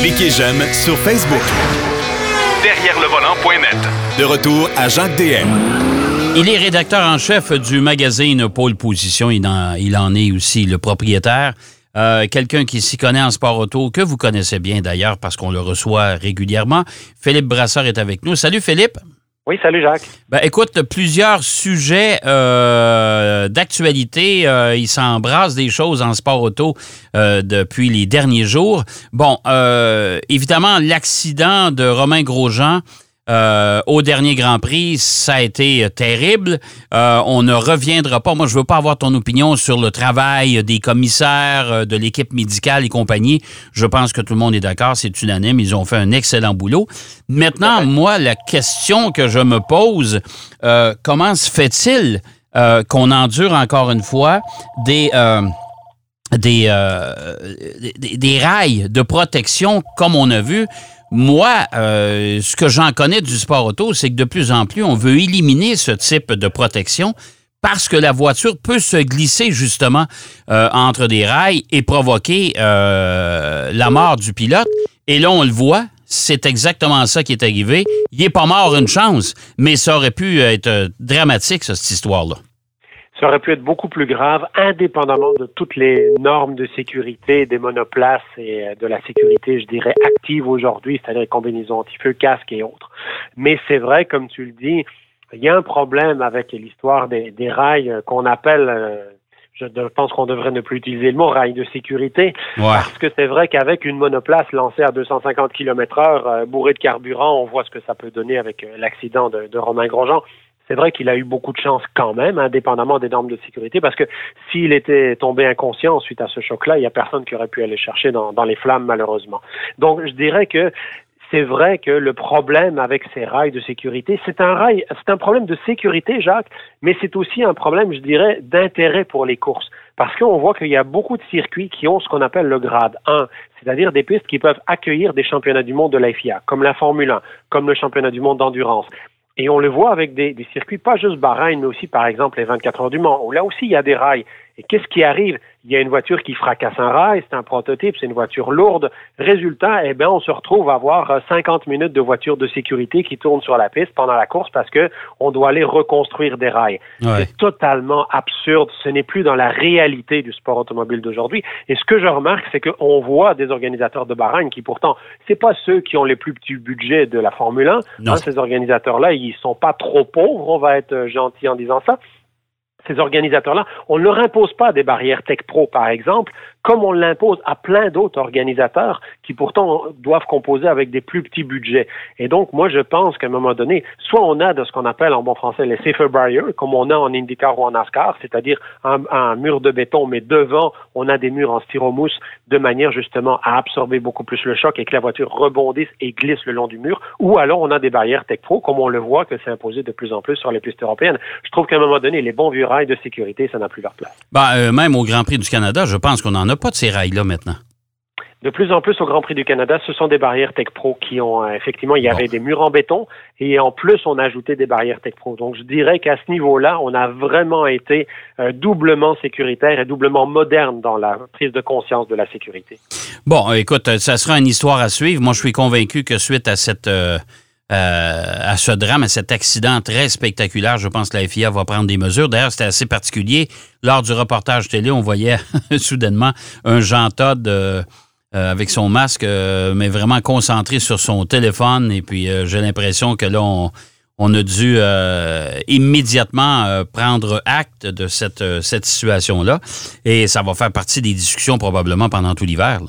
Cliquez j'aime sur Facebook. Derrière le volant.net. De retour à Jacques DM. Il est rédacteur en chef du magazine Pôle Position. Il en, il en est aussi le propriétaire. Euh, quelqu'un qui s'y connaît en sport auto, que vous connaissez bien d'ailleurs parce qu'on le reçoit régulièrement. Philippe Brasseur est avec nous. Salut Philippe. Oui, salut Jacques. Ben, écoute, plusieurs sujets euh, d'actualité. Euh, il s'embrasse des choses en sport auto depuis les derniers jours. Bon, évidemment, l'accident de Romain Grosjean euh, au dernier Grand Prix, ça a été terrible. Euh, on ne reviendra pas. Moi, je veux pas avoir ton opinion sur le travail des commissaires, euh, de l'équipe médicale et compagnie. Je pense que tout le monde est d'accord, c'est unanime. Ils ont fait un excellent boulot. Maintenant, moi, la question que je me pose, comment se fait-il qu'on endure encore une fois des... des, des, rails de protection comme on a vu? Moi, euh, ce que j'en connais du sport auto, c'est que de plus en plus, on veut éliminer ce type de protection parce que la voiture peut se glisser justement euh, entre des rails et provoquer euh, la mort du pilote. Et là, on le voit, c'est exactement ça qui est arrivé. Il n'est pas mort une chance, mais ça aurait pu être dramatique, cette histoire-là ça aurait pu être beaucoup plus grave, indépendamment de toutes les normes de sécurité des monoplaces et euh, de la sécurité, je dirais, active aujourd'hui, c'est-à-dire les combinaisons anti-feu, casque et autres. Mais c'est vrai, comme tu le dis, il y a un problème avec l'histoire des, rails euh, qu'on appelle, euh, je pense qu'on devrait ne plus utiliser le mot rail de sécurité, parce que c'est vrai qu'avec une monoplace lancée à 250 km heure, bourrée de carburant, on voit ce que ça peut donner avec l'accident de, de Romain Grosjean c'est vrai qu'il a eu beaucoup de chance quand même, indépendamment des normes de sécurité, parce que s'il était tombé inconscient suite à ce choc-là, il n'y a personne qui aurait pu aller chercher dans, les flammes, malheureusement. Donc, je dirais que c'est vrai que le problème avec ces rails de sécurité, c'est un rail, c'est un problème de sécurité, Jacques, mais c'est aussi un problème, je dirais, d'intérêt pour les courses. Parce qu'on voit qu'il y a beaucoup de circuits qui ont ce qu'on appelle le grade 1, c'est-à-dire des pistes qui peuvent accueillir des championnats du monde de la FIA, comme la Formule 1, comme le championnat du monde d'endurance. Et on le voit avec des, circuits, pas juste Bahreïn, mais aussi par exemple les 24 heures du Mans, où là aussi il y a des rails. Et qu'est-ce qui arrive? Il y a une voiture qui fracasse un rail, c'est un prototype, c'est une voiture lourde. Résultat, eh bien, on se retrouve à avoir 50 euh, minutes de voiture de sécurité qui tourne sur la piste pendant la course parce que on doit aller reconstruire des rails. C'est totalement absurde. Ce n'est plus dans la réalité du sport automobile d'aujourd'hui. Et ce que je remarque, c'est qu'on voit des organisateurs de Bahreïn qui, pourtant, c'est pas ceux qui ont les plus petits budgets de la Formule 1. Hein, ces organisateurs-là, ils sont pas trop pauvres, on va être gentil en disant ça ces organisateurs-là, on ne leur impose pas des barrières Tech Pro, par exemple, comme on l'impose à plein d'autres organisateurs qui pourtant doivent composer avec des plus petits budgets. Et donc, moi, je pense qu'à un moment donné, soit on a de ce qu'on appelle en bon français les safer barriers, comme on a en IndyCar ou en NASCAR, c'est-à-dire un, mur de béton, mais devant, on a des murs en styromousse de manière justement à absorber beaucoup plus le choc et que la voiture rebondisse et glisse le long du mur, ou alors on a des barrières Tech Pro, comme on le voit que c'est imposé de plus en plus sur les pistes européennes. Je trouve qu'à un moment donné, les bons vieux rails de sécurité, ça n'a plus leur place. Ben, euh, même au Grand Prix du Canada, je pense qu'on en a pas de ces rails-là maintenant. De plus en plus au Grand Prix du Canada, ce sont des barrières Tech Pro qui ont euh, effectivement, il y avait des murs en béton et en plus on a ajouté des barrières Tech Pro. Donc je dirais qu'à ce niveau-là, on a vraiment été euh, doublement sécuritaire et doublement moderne dans la prise de conscience de la sécurité. Bon, écoute, ça sera une histoire à suivre. Moi, je suis convaincu que suite à cette euh, à ce drame, à cet accident très spectaculaire. Je pense que la FIA va prendre des mesures. D'ailleurs, c'était assez particulier. Lors du reportage télé, on voyait soudainement un Jean Todd euh, euh, avec son masque, euh, mais vraiment concentré sur son téléphone. Et puis, j'ai l'impression que là, on, a dû immédiatement prendre acte de cette, cette situation-là. Et ça va faire partie des discussions probablement pendant tout l'hiver.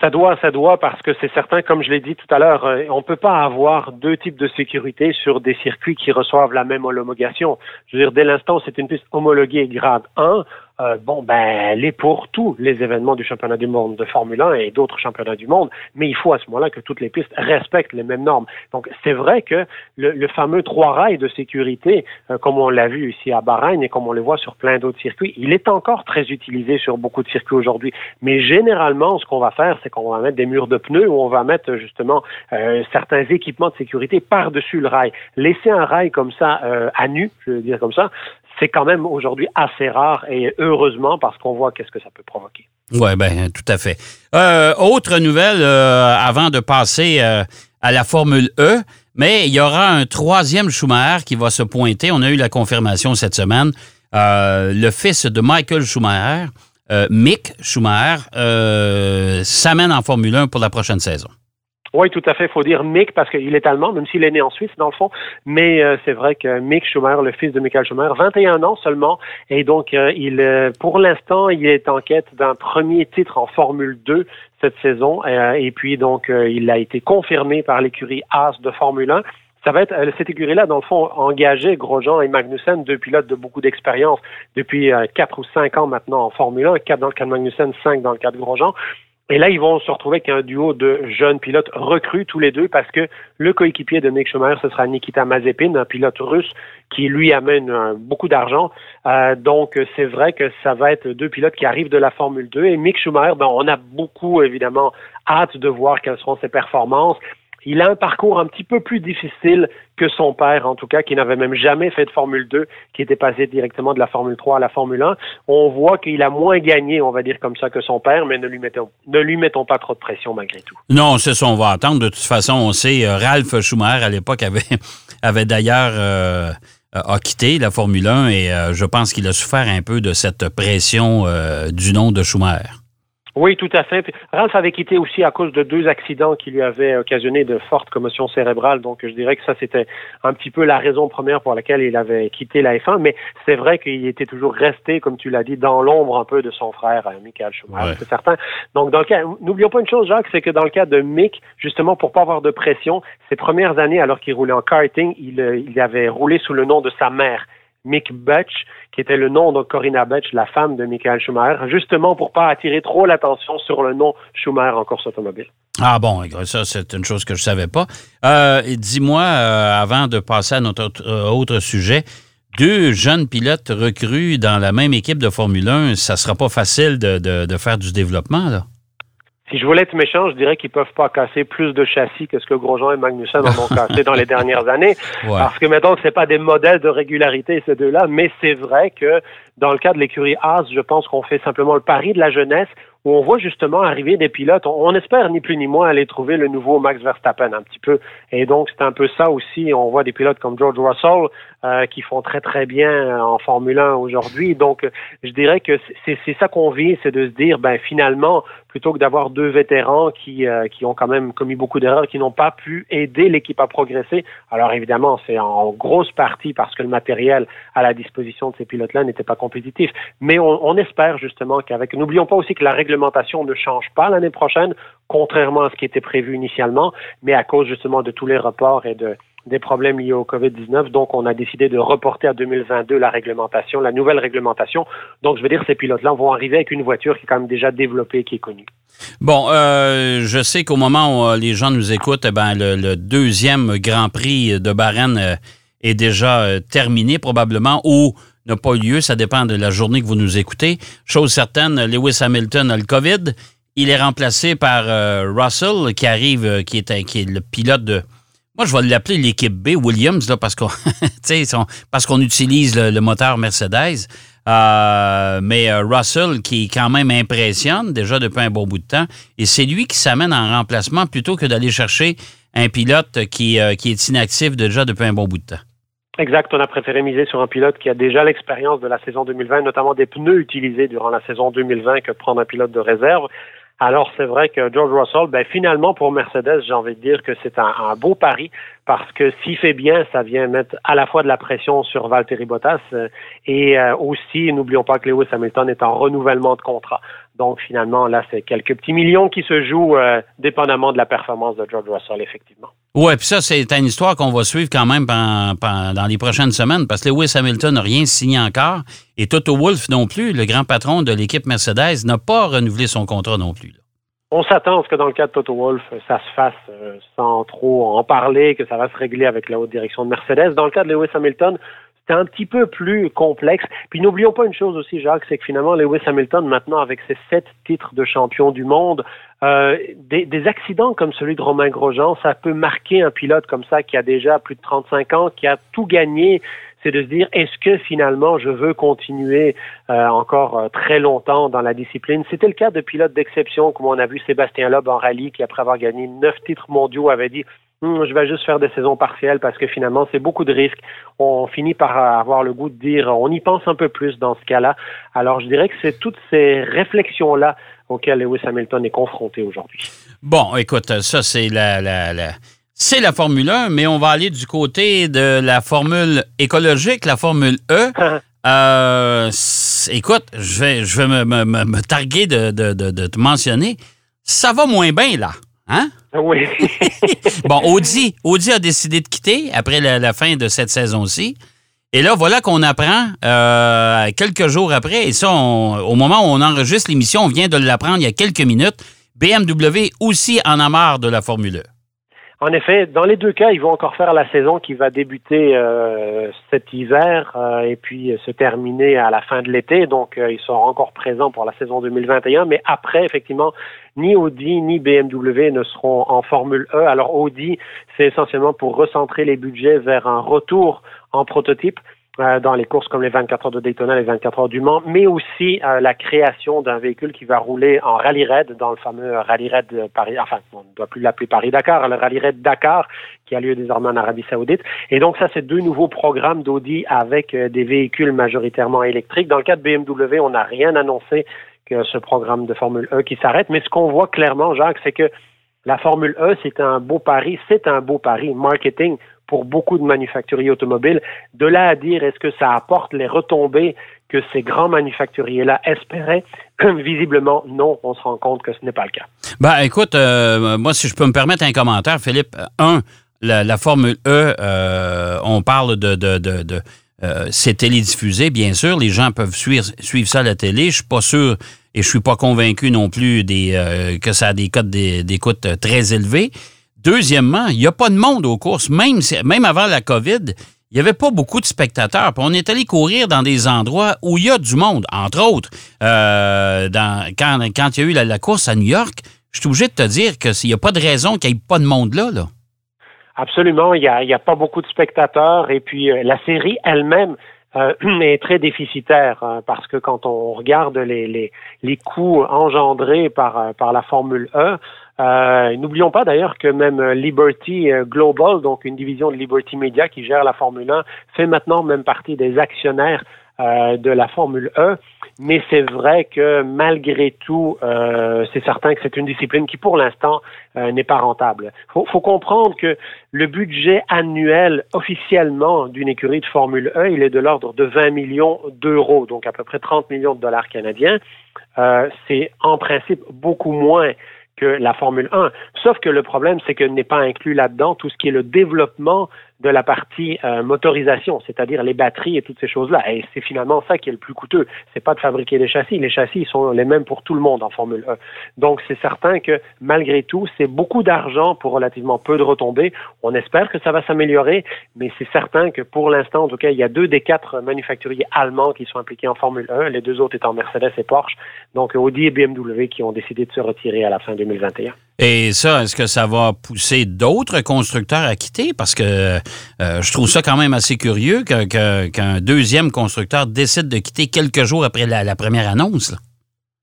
Ça doit, ça doit, parce que c'est certain, comme je l'ai dit tout à l'heure, euh, on ne peut pas avoir deux types de sécurité sur des circuits qui reçoivent la même homologation. Je veux dire, dès l'instant c'est une piste homologuée grade 1, euh, bon, ben, elle est pour tous les événements du championnat du monde de Formule 1 et d'autres championnats du monde, mais il faut à ce moment-là que toutes les pistes respectent les mêmes normes. Donc, c'est vrai que le, fameux trois rails de sécurité, euh, comme on l'a vu ici à Bahreïn et comme on le voit sur plein d'autres circuits, il est encore très utilisé sur beaucoup de circuits aujourd'hui. Mais généralement, ce qu'on va faire, c'est qu'on va mettre des murs de pneus ou on va mettre justement euh, certains équipements de sécurité par-dessus le rail. Laisser un rail comme ça à nu, je veux dire comme ça, c'est quand même aujourd'hui assez rare et heureusement parce qu'on voit qu'est-ce que ça peut provoquer. Oui, bien, tout à fait. Euh, autre nouvelle euh, avant de passer euh, à la Formule E, mais il y aura un troisième Schumacher qui va se pointer. On a eu la confirmation cette semaine. le fils de Michael Schumacher, Mick Schumacher, s'amène en Formule 1 pour la prochaine saison. Oui, tout à fait. Il faut dire Mick parce qu'il est allemand, même s'il est né en Suisse, dans le fond. Mais euh, c'est vrai que Mick Schumer, le fils de Michael Schumer, 21 ans seulement. Et donc, euh, il, euh, pour l'instant, il est en quête d'un premier titre en Formule 2 cette saison. et puis, donc, il a été confirmé par l'écurie Haas de Formule 1 ça va être cette écurie-là, dans le fond, engagé Grosjean et Magnussen, deux pilotes de beaucoup d'expérience depuis quatre ou cinq ans maintenant en Formule 1, quatre dans le cas de Magnussen, cinq dans le cas de Grosjean. Et là, ils vont se retrouver avec un duo de jeunes pilotes recrues tous les deux parce que le coéquipier de Mick Schumacher, ce sera Nikita Mazepin, un pilote russe qui lui amène euh, beaucoup d'argent. Euh, donc, c'est vrai que ça va être deux pilotes qui arrivent de la Formule 2. Et Mick Schumacher, ben, on a beaucoup, évidemment, hâte de voir quelles seront ses performances. Il a un parcours un petit peu plus difficile que son père, en tout cas, qui n'avait même jamais fait de Formule 2, qui était passé directement de la Formule 3 à la Formule 1. On voit qu'il a moins gagné, on va dire comme ça, que son père, mais ne lui mettons, pas trop de pression malgré tout. Non, c'est ça, on va attendre. De toute façon, on sait, euh, Ralph Schumacher, à l'époque, avait, d'ailleurs... Euh, a quitté la Formule 1 et euh, je pense qu'il a souffert un peu de cette pression du nom de Schumacher. Oui, tout à fait. Ralph avait quitté aussi à cause de deux accidents qui lui avaient occasionné de fortes commotions cérébrales. Donc, je dirais que ça, c'était un petit peu la raison première pour laquelle il avait quitté la F1. Mais c'est vrai qu'il était toujours resté, comme tu l'as dit, dans l'ombre un peu de son frère, euh, Michael Schumacher. C'est certain. Donc, dans le cas, n'oublions pas une chose, Jacques, c'est que dans le cas de Mick, justement, pour pas avoir de pression, ses premières années, alors qu'il roulait en karting, il, euh, il avait roulé sous le nom de sa mère. Mick Butch, qui était le nom de Corinna Butch, la femme de Michael Schumacher, justement pour pas attirer trop l'attention sur le nom Schumacher en course automobile. Ah bon, ça c'est une chose que je savais pas. Euh, dis-moi, euh, avant de passer à notre euh, autre sujet, deux jeunes pilotes recrues dans la même équipe de Formule 1, ça sera pas facile de, de faire du développement, là? Si je voulais être méchant, je dirais qu'ils peuvent pas casser plus de châssis que ce que Grosjean et Magnussen en ont cassé dans les dernières années. Parce que que c'est pas des modèles de régularité ces deux-là, mais c'est vrai que dans le cas de l'écurie Haas, je pense qu'on fait simplement le pari de la jeunesse où on voit justement arriver des pilotes. On, espère ni plus ni moins aller trouver le nouveau Max Verstappen un petit peu. Et donc c'est un peu ça aussi. On voit des pilotes comme George Russell euh, qui font très très bien en Formule 1 aujourd'hui. Donc je dirais que c'est ça qu'on vit, c'est de se dire ben finalement plutôt que d'avoir deux vétérans qui, euh, qui ont quand même commis beaucoup d'erreurs, qui n'ont pas pu aider l'équipe à progresser. Alors évidemment, c'est en grosse partie parce que le matériel à la disposition de ces pilotes-là n'était pas compétitif. Mais on, on espère justement qu'avec... N'oublions pas aussi que la réglementation ne change pas l'année prochaine, contrairement à ce qui était prévu initialement, mais à cause justement de tous les reports et de des problèmes liés au COVID-19. Donc, on a décidé de reporter à 2022 la réglementation, la nouvelle réglementation. Donc, je veux dire, ces pilotes-là vont arriver avec une voiture qui est quand même déjà développée, qui est connue. Bon, euh, je sais qu'au moment où euh, les gens nous écoutent, eh ben, le, deuxième Grand Prix de Bahreïn euh, est déjà terminé probablement ou n'a pas eu lieu. Ça dépend de la journée que vous nous écoutez. Chose certaine, Lewis Hamilton a le COVID. Il est remplacé par Russell, qui arrive, qui est, qui est le pilote de, moi, je vais l'appeler l'équipe B, Williams, là, parce qu'on utilise le, moteur Mercedes. Euh, mais euh, Russell, qui quand même impressionne déjà depuis un bon bout de temps, et c'est lui qui s'amène en remplacement plutôt que d'aller chercher un pilote qui, euh, qui est inactif déjà depuis un bon bout de temps. Exact. On a préféré miser sur un pilote qui a déjà l'expérience de la saison 2020, notamment des pneus utilisés durant la saison 2020, que prendre un pilote de réserve. Alors, c'est vrai que George Russell, ben, finalement, pour Mercedes, j'ai envie de dire que c'est un, beau pari parce que s'il fait bien, ça vient mettre à la fois de la pression sur Valtteri Bottas euh, et euh, aussi, n'oublions pas que Lewis Hamilton est en renouvellement de contrat. Donc, finalement, là, c'est quelques petits millions qui se jouent euh, dépendamment de la performance de George Russell, effectivement. Oui, puis ça, c'est une histoire qu'on va suivre quand même dans les prochaines semaines parce que Lewis Hamilton n'a rien signé encore et Toto Wolff non plus, le grand patron de l'équipe Mercedes, n'a pas renouvelé son contrat non plus. On s'attend à ce que dans le cas de Toto Wolff, ça se fasse euh, sans trop en parler, que ça va se régler avec la haute direction de Mercedes. Dans le cas de Lewis Hamilton, c'est un petit peu plus complexe. Puis n'oublions pas une chose aussi, Jacques, c'est que finalement, Lewis Hamilton, maintenant, avec ses sept titres de champion du monde, euh, des, accidents comme celui de Romain Grosjean, ça peut marquer un pilote comme ça qui a déjà plus de 35 ans, qui a tout gagné. c'est de se dire est-ce que finalement je veux continuer euh, encore euh, très longtemps dans la discipline? C'était le cas de pilotes d'exception, comme on a vu Sébastien Loeb en rallye, qui après avoir gagné neuf titres mondiaux avait dit je vais juste faire des saisons partielles parce que finalement c'est beaucoup de risques. On finit par avoir le goût de dire on y pense un peu plus dans ce cas-là. Alors je dirais que c'est toutes ces réflexions là auxquelles Lewis Hamilton est confronté aujourd'hui. Bon, écoute, ça c'est la, la, la c'est la Formule 1, mais on va aller du côté de la formule écologique, la Formule E. euh, écoute, je vais, je vais me, me, me targuer de, de, de, te mentionner. Ça va moins bien, là. Hein? Oui. bon, Audi, Audi a décidé de quitter après la, fin de cette saison-ci. Et là, voilà qu'on apprend euh, quelques jours après, et ça, au moment où on enregistre l'émission, on vient de l'apprendre il y a quelques minutes, BMW aussi en a marre de la Formule 1. En effet, dans les deux cas, ils vont encore faire la saison qui va débuter euh, cet hiver euh, et puis se terminer à la fin de l'été. Donc, euh, ils seront encore présents pour la saison 2021. Mais après, effectivement, ni Audi ni BMW ne seront en Formule E. Alors, Audi, c'est essentiellement pour recentrer les budgets vers un retour en prototype. Euh, dans les courses comme les 24 heures de Daytona, les 24 heures du Mans, mais aussi euh, la création d'un véhicule qui va rouler en rallye raid dans le fameux rallye raid Paris, enfin, on ne doit plus l'appeler Paris-Dakar, le rallye raid Dakar qui a lieu désormais en Arabie Saoudite. Et donc ça, c'est deux nouveaux programmes d'Audi avec euh, des véhicules majoritairement électriques. Dans le cas de BMW, on n'a rien annoncé que ce programme de Formule E qui s'arrête, mais ce qu'on voit clairement, Jacques, c'est que la Formule E, c'est un beau pari, c'est un beau pari marketing pour beaucoup de manufacturiers automobiles. De là à dire est-ce que ça apporte les retombées que ces grands manufacturiers-là espéraient, visiblement, non, on se rend compte que ce n'est pas le cas. Ben, écoute, euh, moi, si je peux me permettre un commentaire, Philippe. Un, la, Formule E, euh, on parle de, de, de, euh, c'est télédiffusé, bien sûr. Les gens peuvent suivre, ça à la télé. Je suis pas sûr et je suis pas convaincu non plus des, que ça a des codes d'écoute très élevés. Deuxièmement, il n'y a pas de monde aux courses. Même, avant la COVID, il n'y avait pas beaucoup de spectateurs. on est allé courir dans des endroits où il y a du monde. Entre autres, euh, quand, il y a eu la, course à New York, je suis obligé de te dire qu'il n'y a pas de raison qu'il n'y ait pas de monde là. là. Absolument. Il n'y a, pas beaucoup de spectateurs. Et puis, euh, la série elle-même euh, est très déficitaire hein, parce que quand on regarde les, les, coûts engendrés par, par la Formule 1, euh, N'oublions pas d'ailleurs que même Liberty euh, Global, donc une division de Liberty Media qui gère la Formule 1, fait maintenant même partie des actionnaires euh, de la Formule 1. Mais c'est vrai que malgré tout, euh, c'est certain que c'est une discipline qui pour l'instant euh, n'est pas rentable. Il faut, faut, comprendre que le budget annuel officiellement d'une écurie de Formule 1, il est de l'ordre de 20 millions d'euros, donc à peu près 30 millions de dollars canadiens. c'est en principe beaucoup moins que la Formule 1. Sauf que le problème, c'est que n'est pas inclus là-dedans tout ce qui est le développement de la partie euh, motorisation, c'est-à-dire les batteries et toutes ces choses-là. Et c'est finalement ça qui est le plus coûteux. C'est pas de fabriquer des châssis. Les châssis sont les mêmes pour tout le monde en Formule 1. Donc c'est certain que malgré tout, c'est beaucoup d'argent pour relativement peu de retombées. On espère que ça va s'améliorer, mais c'est certain que pour l'instant, en tout cas, il y a deux des quatre manufacturiers allemands qui sont impliqués en Formule 1, les deux autres étant Mercedes et Porsche. Donc Audi et BMW qui ont décidé de se retirer à la fin 2021. Et ça, est-ce que ça va pousser d'autres constructeurs à quitter? Parce que euh, je trouve ça quand même assez curieux qu'un deuxième constructeur décide de quitter quelques jours après la, première annonce.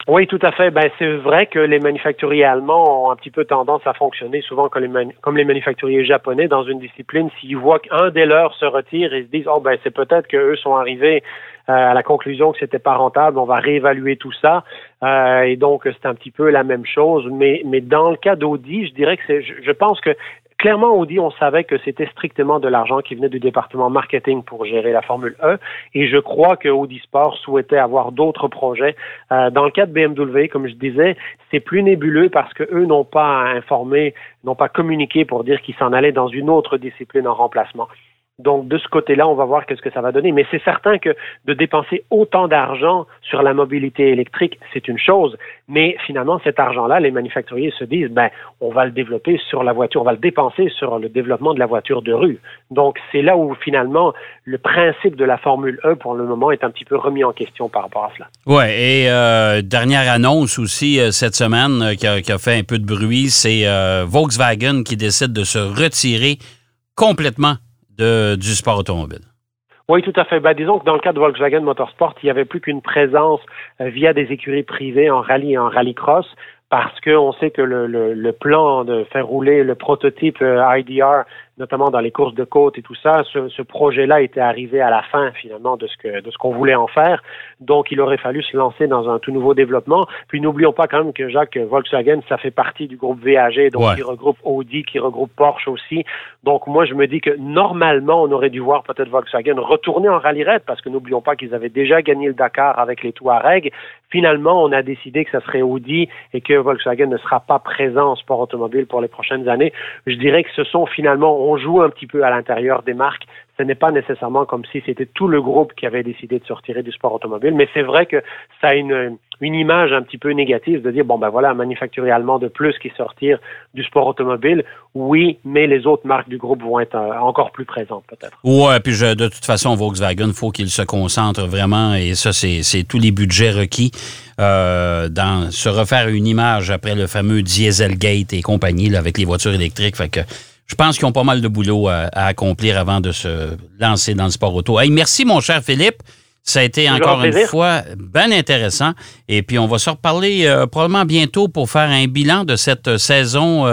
Oui, tout à fait. Ben, c'est vrai que les manufacturiers allemands ont un petit peu tendance à fonctionner souvent comme les, comme les manufacturiers japonais dans une discipline. S'ils voient qu'un des leurs se retire, ils se disent, oh ben, c'est peut-être qu'eux sont arrivés à la conclusion que c'était pas rentable, on va réévaluer tout ça. Euh, et donc, c'est un petit peu la même chose. Mais, mais dans le cas d'Audi, je dirais que c'est, je, pense que clairement, Audi, on savait que c'était strictement de l'argent qui venait du département marketing pour gérer la Formule 1. Et je crois que Audi Sport souhaitait avoir d'autres projets. Euh, dans le cas de BMW, comme je disais, c'est plus nébuleux parce que eux n'ont pas informé, n'ont pas communiqué pour dire qu'ils s'en allaient dans une autre discipline en remplacement. Donc, de ce côté-là, on va voir qu'est-ce que ça va donner. Mais c'est certain que de dépenser autant d'argent sur la mobilité électrique, c'est une chose. Mais finalement, cet argent-là, les manufacturiers se disent, ben, on va le développer sur la voiture, on va le dépenser sur le développement de la voiture de rue. Donc, c'est là où finalement, le principe de la Formule E, pour le moment, est un petit peu remis en question par rapport à cela. Oui, et euh, dernière annonce aussi euh, cette semaine euh, qui, a, fait un peu de bruit, c'est Volkswagen qui décide de se retirer complètement du sport automobile. Oui, tout à fait. Ben, disons que dans le cas de Volkswagen Motorsport, il n'y avait plus qu'une présence euh, via des écuries privées en rallye et en rallycross parce qu'on sait que le, plan de faire rouler le prototype euh, IDR notamment dans les courses de côte et tout ça, ce, ce projet-là était arrivé à la fin finalement de ce que de ce qu'on voulait en faire. Donc, il aurait fallu se lancer dans un tout nouveau développement. Puis, n'oublions pas quand même que Jacques Volkswagen, ça fait partie du groupe VAG, donc qui regroupe Audi, qui regroupe Porsche aussi. Donc, moi, je me dis que normalement, on aurait dû voir peut-être Volkswagen retourner en rallye raid parce que n'oublions pas qu'ils avaient déjà gagné le Dakar avec les Touaregs. Finalement, on a décidé que ça serait Audi et que Volkswagen ne sera pas présent en sport automobile pour les prochaines années. Je dirais que ce sont finalement on joue un petit peu à l'intérieur des marques. Ce n'est pas nécessairement comme si c'était tout le groupe qui avait décidé de se retirer du sport automobile, mais c'est vrai que ça a une, image un petit peu négative de dire, bon, ben voilà, un manufacturier allemand de plus qui sortir du sport automobile. Oui, mais les autres marques du groupe vont être euh, encore plus présentes, peut-être. Ouais, puis de toute façon, Volkswagen, faut qu'il se concentre vraiment, et ça, c'est tous les budgets requis euh, dans se refaire une image après le fameux Dieselgate et compagnie avec les voitures électriques. Fait que je pense qu'ils ont pas mal de boulot à, accomplir avant de se lancer dans le sport auto. Hey, merci, mon cher Philippe. Ça a été encore une fois bien intéressant. Et puis, on va se reparler euh, probablement bientôt pour faire un bilan de cette saison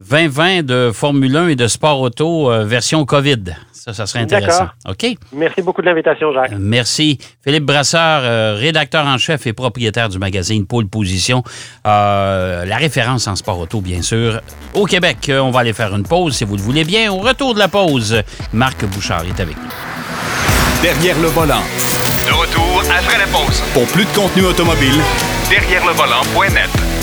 2020 euh, de Formule 1 et de sport auto euh, version COVID. Ça, ça serait intéressant. OK? Merci beaucoup de l'invitation, Jacques. merci. Philippe Brasseur, rédacteur en chef et propriétaire du magazine Pôle Position. la référence en sport auto, bien sûr. Au Québec, on va aller faire une pause, si vous le voulez bien. Au retour de la pause, Marc Bouchard est avec nous derrière le volant. De retour après la pause. Pour plus de contenu automobile, derrière le volant.net.